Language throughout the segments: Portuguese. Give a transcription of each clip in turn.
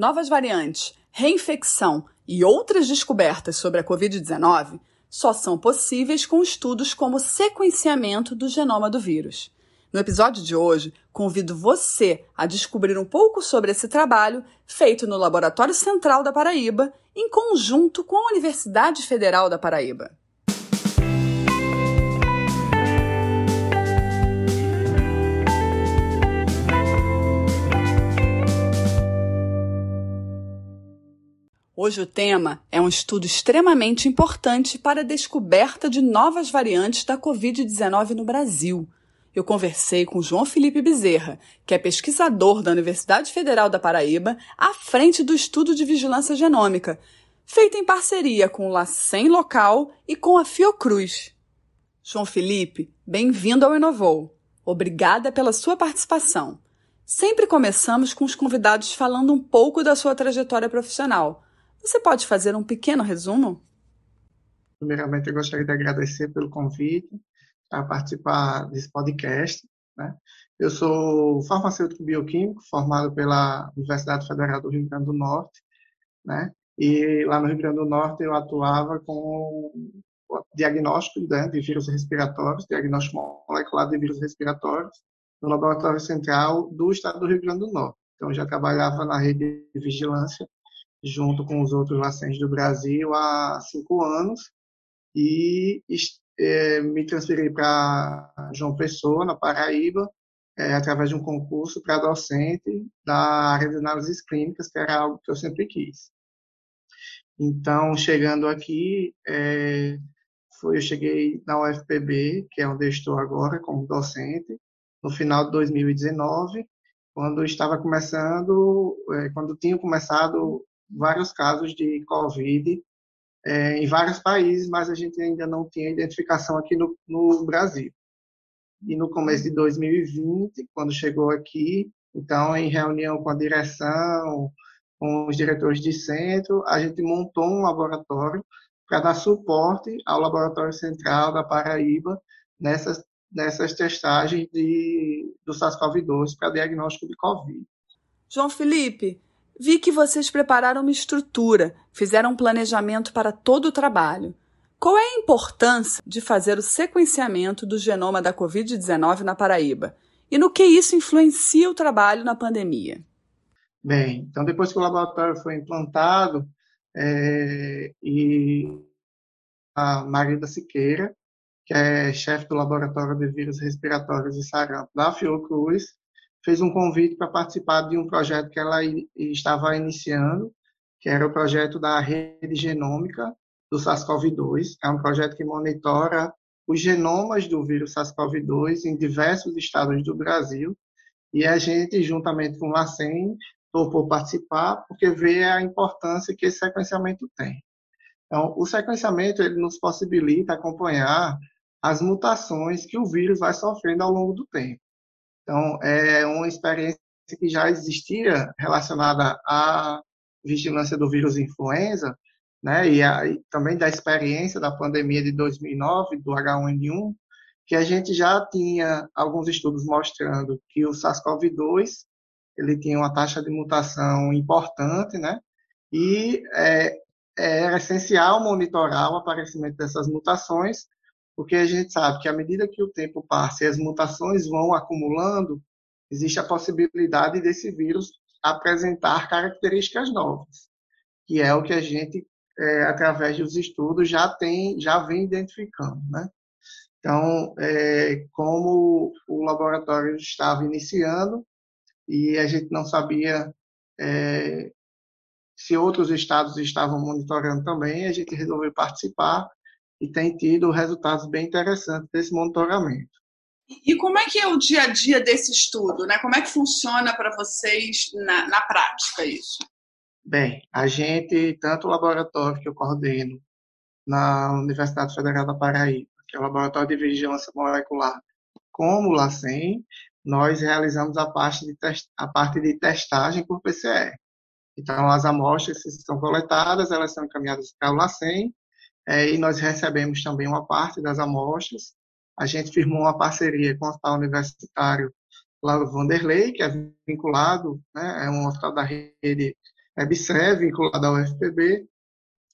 novas variantes, reinfecção e outras descobertas sobre a Covid-19 só são possíveis com estudos como sequenciamento do genoma do vírus. No episódio de hoje, convido você a descobrir um pouco sobre esse trabalho feito no Laboratório Central da Paraíba, em conjunto com a Universidade Federal da Paraíba. Hoje o tema é um estudo extremamente importante para a descoberta de novas variantes da Covid-19 no Brasil. Eu conversei com João Felipe Bezerra, que é pesquisador da Universidade Federal da Paraíba, à frente do estudo de vigilância genômica, feito em parceria com o LACEN local e com a Fiocruz. João Felipe, bem-vindo ao Inovou. Obrigada pela sua participação. Sempre começamos com os convidados falando um pouco da sua trajetória profissional. Você pode fazer um pequeno resumo? Primeiramente, eu gostaria de agradecer pelo convite a participar desse podcast. Né? Eu sou farmacêutico bioquímico, formado pela Universidade Federal do Rio Grande do Norte, né? E lá no Rio Grande do Norte eu atuava com diagnóstico né, de vírus respiratórios, diagnóstico molecular de vírus respiratórios, no Laboratório Central do Estado do Rio Grande do Norte. Então, já trabalhava na rede de vigilância junto com os outros LACENs do Brasil há cinco anos e é, me transferi para João Pessoa, na Paraíba, é, através de um concurso para docente da área de análises clínicas, que era algo que eu sempre quis. Então, chegando aqui, é, foi, eu cheguei na UFPB, que é onde eu estou agora como docente, no final de 2019, quando estava começando, é, quando tinha começado vários casos de Covid é, em vários países, mas a gente ainda não tinha identificação aqui no, no Brasil. E no começo de 2020, quando chegou aqui, então, em reunião com a direção, com os diretores de centro, a gente montou um laboratório para dar suporte ao Laboratório Central da Paraíba nessas, nessas testagens de, do SARS-CoV-2 para diagnóstico de Covid. João Felipe, Vi que vocês prepararam uma estrutura, fizeram um planejamento para todo o trabalho. Qual é a importância de fazer o sequenciamento do genoma da Covid-19 na Paraíba? E no que isso influencia o trabalho na pandemia? Bem, então depois que o laboratório foi implantado, é, e a Marida Siqueira, que é chefe do Laboratório de Vírus Respiratórios e Sarampo da Fiocruz, fez um convite para participar de um projeto que ela estava iniciando, que era o projeto da rede genômica do SARS-CoV-2. É um projeto que monitora os genomas do vírus SARS-CoV-2 em diversos estados do Brasil. E a gente, juntamente com o LACEN, topou participar porque vê a importância que esse sequenciamento tem. Então, o sequenciamento ele nos possibilita acompanhar as mutações que o vírus vai sofrendo ao longo do tempo. Então, é uma experiência que já existia relacionada à vigilância do vírus influenza, né, e, a, e também da experiência da pandemia de 2009, do H1N1, que a gente já tinha alguns estudos mostrando que o SARS-CoV-2 ele tinha uma taxa de mutação importante, né, e é, é era essencial monitorar o aparecimento dessas mutações porque a gente sabe que à medida que o tempo passa e as mutações vão acumulando, existe a possibilidade desse vírus apresentar características novas, que é o que a gente, é, através dos estudos, já tem, já vem identificando, né? Então, é, como o laboratório estava iniciando e a gente não sabia é, se outros estados estavam monitorando também, a gente resolveu participar e tem tido resultados bem interessantes desse monitoramento. E como é que é o dia a dia desse estudo? Né? Como é que funciona para vocês na, na prática isso? Bem, a gente, tanto o laboratório que eu coordeno na Universidade Federal da Paraíba, que é o Laboratório de Vigilância Molecular, como o LACEN, nós realizamos a parte de, a parte de testagem por PCR. Então, as amostras que são coletadas, elas são encaminhadas para o LACEN é, e nós recebemos também uma parte das amostras. A gente firmou uma parceria com o Hospital Universitário Lauro Vanderlei, que é vinculado, né, é um hospital da rede, EBSER, vinculado ao UFPB,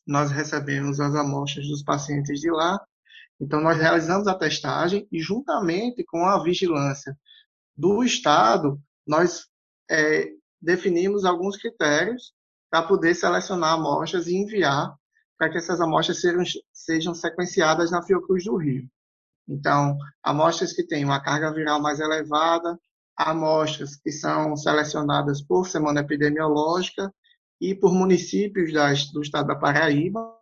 nós recebemos as amostras dos pacientes de lá, então nós realizamos a testagem e juntamente com a vigilância do Estado, nós é, definimos alguns critérios para poder selecionar amostras e enviar para que essas amostras sejam, sejam sequenciadas na Fiocruz do Rio. Então, amostras que têm uma carga viral mais elevada, amostras que são selecionadas por semana epidemiológica e por municípios das, do estado da Paraíba,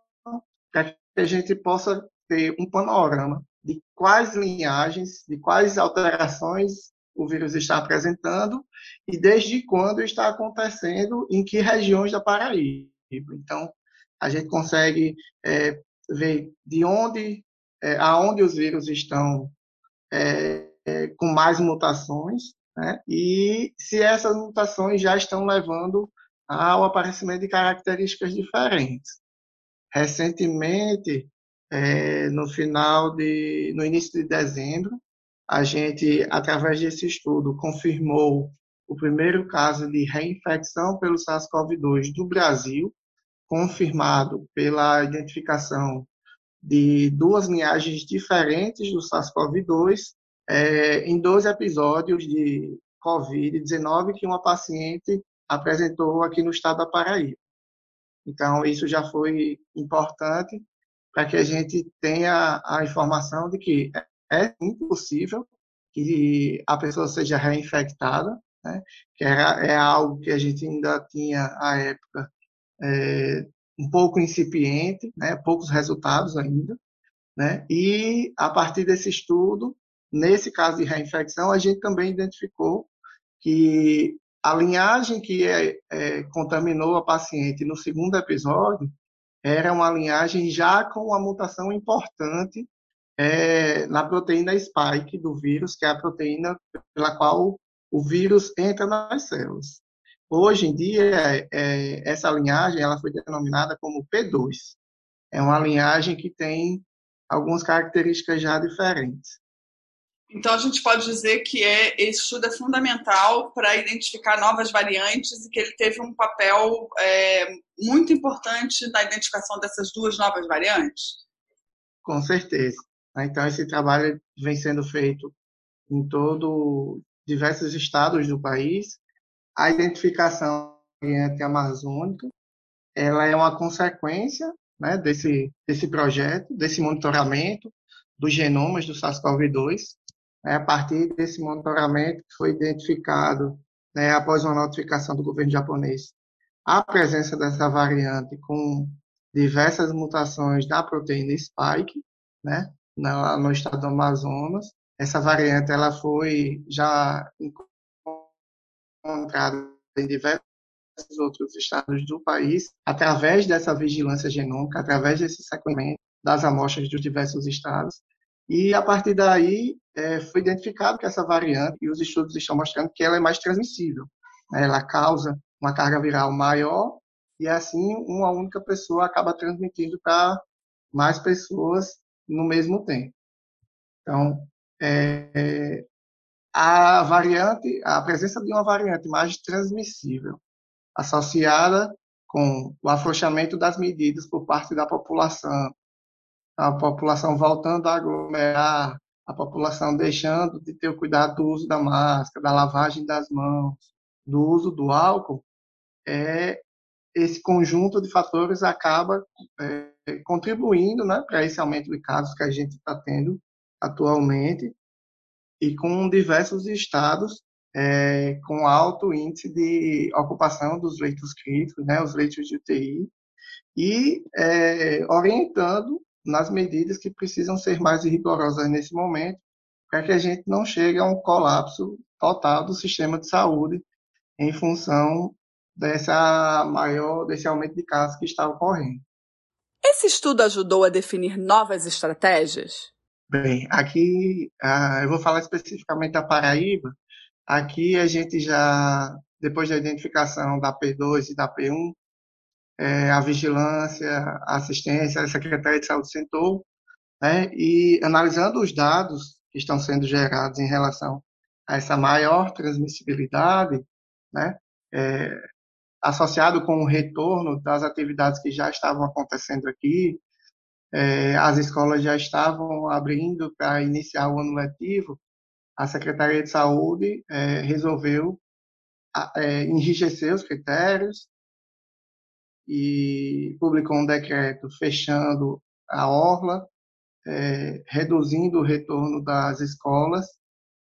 para que a gente possa ter um panorama de quais linhagens, de quais alterações o vírus está apresentando e desde quando está acontecendo, em que regiões da Paraíba. Então, a gente consegue é, ver de onde, é, aonde os vírus estão é, é com mais mutações, né? e se essas mutações já estão levando ao aparecimento de características diferentes. Recentemente, é, no final de, no início de dezembro, a gente, através desse estudo, confirmou o primeiro caso de reinfecção pelo SARS-CoV-2 do Brasil, confirmado pela identificação de duas linhagens diferentes do SARS-CoV-2 é, em dois episódios de COVID-19 que uma paciente apresentou aqui no estado da Paraíba. Então, isso já foi importante para que a gente tenha a informação de que é impossível que a pessoa seja reinfectada, né? que era, é algo que a gente ainda tinha, à época, é, um pouco incipiente, né? poucos resultados ainda. Né? E, a partir desse estudo, nesse caso de reinfecção, a gente também identificou que a linhagem que é, é, contaminou a paciente no segundo episódio era uma linhagem já com uma mutação importante é, na proteína spike do vírus, que é a proteína pela qual o vírus entra nas células. Hoje em dia, é, essa linhagem ela foi denominada como P2. É uma linhagem que tem algumas características já diferentes. Então, a gente pode dizer que é, esse estudo é fundamental para identificar novas variantes e que ele teve um papel é, muito importante na identificação dessas duas novas variantes? Com certeza. Então, esse trabalho vem sendo feito em todo diversos estados do país. A identificação da variante amazônica, ela é uma consequência né, desse, desse projeto, desse monitoramento dos genomas do SARS-CoV-2, né, a partir desse monitoramento foi identificado né, após uma notificação do governo japonês a presença dessa variante com diversas mutações da proteína spike, né, no estado do Amazonas. Essa variante ela foi já encontrada em diversos outros estados do país através dessa vigilância genômica, através desse sequenciamento das amostras dos diversos estados. E a partir daí é, foi identificado que essa variante, e os estudos estão mostrando que ela é mais transmissível. Né? Ela causa uma carga viral maior e assim uma única pessoa acaba transmitindo para mais pessoas no mesmo tempo. Então, é, a variante, a presença de uma variante mais transmissível, associada com o afrouxamento das medidas por parte da população, a população voltando a aglomerar, a população deixando de ter o cuidado do uso da máscara, da lavagem das mãos, do uso do álcool, é, esse conjunto de fatores acaba é, contribuindo né, para esse aumento de casos que a gente está tendo atualmente e com diversos estados é, com alto índice de ocupação dos leitos críticos, né, os leitos de UTI, e é, orientando nas medidas que precisam ser mais rigorosas nesse momento, para que a gente não chegue a um colapso total do sistema de saúde em função dessa maior desse aumento de casos que está ocorrendo. Esse estudo ajudou a definir novas estratégias? Bem, aqui ah, eu vou falar especificamente da Paraíba. Aqui a gente já, depois da identificação da P2 e da P1, é, a vigilância, a assistência, a Secretaria de Saúde sentou, né, e analisando os dados que estão sendo gerados em relação a essa maior transmissibilidade, né, é, associado com o retorno das atividades que já estavam acontecendo aqui, é, as escolas já estavam abrindo para iniciar o ano letivo, a Secretaria de Saúde é, resolveu é, enrijecer os critérios e publicou um decreto fechando a orla, é, reduzindo o retorno das escolas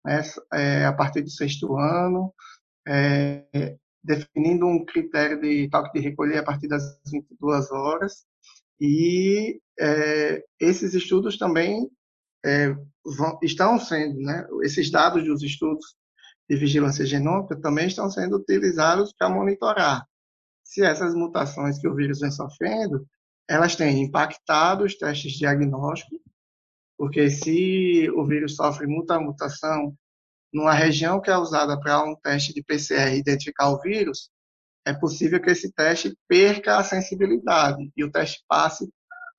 né, é, a partir do sexto ano, é, definindo um critério de toque de recolher a partir das 22 horas. E é, esses estudos também é, vão, estão sendo, né, esses dados dos estudos de vigilância genômica também estão sendo utilizados para monitorar se essas mutações que o vírus vem sofrendo, elas têm impactado os testes diagnósticos, porque se o vírus sofre muita mutação numa região que é usada para um teste de PCR identificar o vírus, é possível que esse teste perca a sensibilidade e o teste passe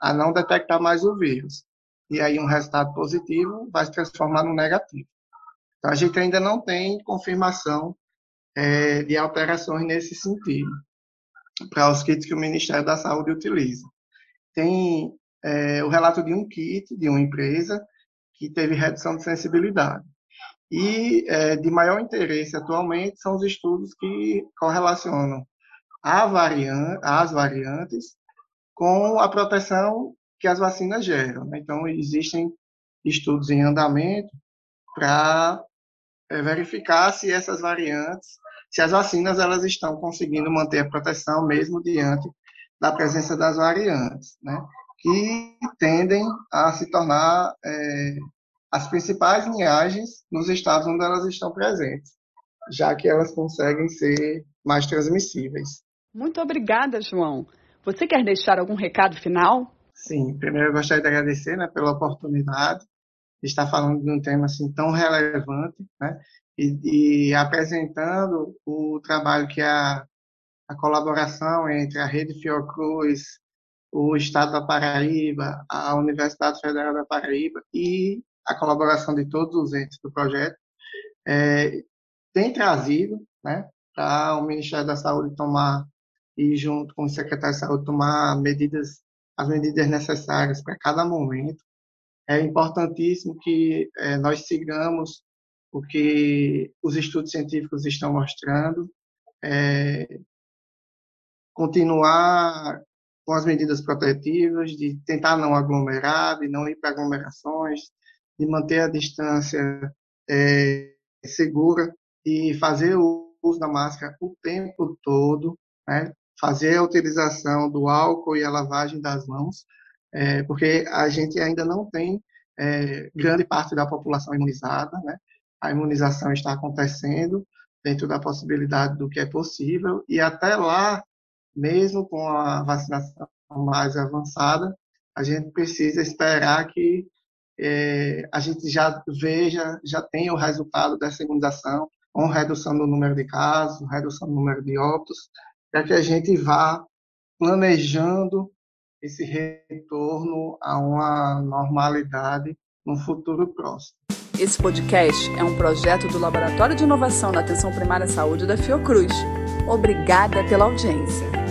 a não detectar mais o vírus. E aí um resultado positivo vai se transformar no negativo. Então a gente ainda não tem confirmação é, de alterações nesse sentido para os kits que o Ministério da Saúde utiliza. Tem é, o relato de um kit de uma empresa que teve redução de sensibilidade. E é, de maior interesse atualmente são os estudos que correlacionam variante, as variantes com a proteção que as vacinas geram. Né? Então, existem estudos em andamento para é, verificar se essas variantes, se as vacinas elas estão conseguindo manter a proteção mesmo diante da presença das variantes, né? que tendem a se tornar é, as principais linhagens nos estados onde elas estão presentes, já que elas conseguem ser mais transmissíveis. Muito obrigada, João. Você quer deixar algum recado final? Sim, primeiro eu gostaria de agradecer né, pela oportunidade de estar falando de um tema assim tão relevante, né, e, e apresentando o trabalho que é a, a colaboração entre a Rede Fiocruz, o Estado da Paraíba, a Universidade Federal da Paraíba e a colaboração de todos os entes do projeto, é, tem trazido né, para o Ministério da Saúde tomar, e junto com o secretário de Saúde, tomar medidas, as medidas necessárias para cada momento. É importantíssimo que é, nós sigamos o que os estudos científicos estão mostrando, é, continuar com as medidas protetivas, de tentar não aglomerar, de não ir para aglomerações, de manter a distância é, segura e fazer o uso da máscara o tempo todo, né? fazer a utilização do álcool e a lavagem das mãos, é, porque a gente ainda não tem é, grande parte da população imunizada, né? a imunização está acontecendo dentro da possibilidade do que é possível, e até lá, mesmo com a vacinação mais avançada, a gente precisa esperar que é, a gente já veja, já tem o resultado dessa imunização, com redução do número de casos, redução do número de óbitos, para que a gente vá planejando esse retorno a uma normalidade no futuro próximo. Esse podcast é um projeto do Laboratório de Inovação na Atenção Primária à Saúde da Fiocruz. Obrigada pela audiência.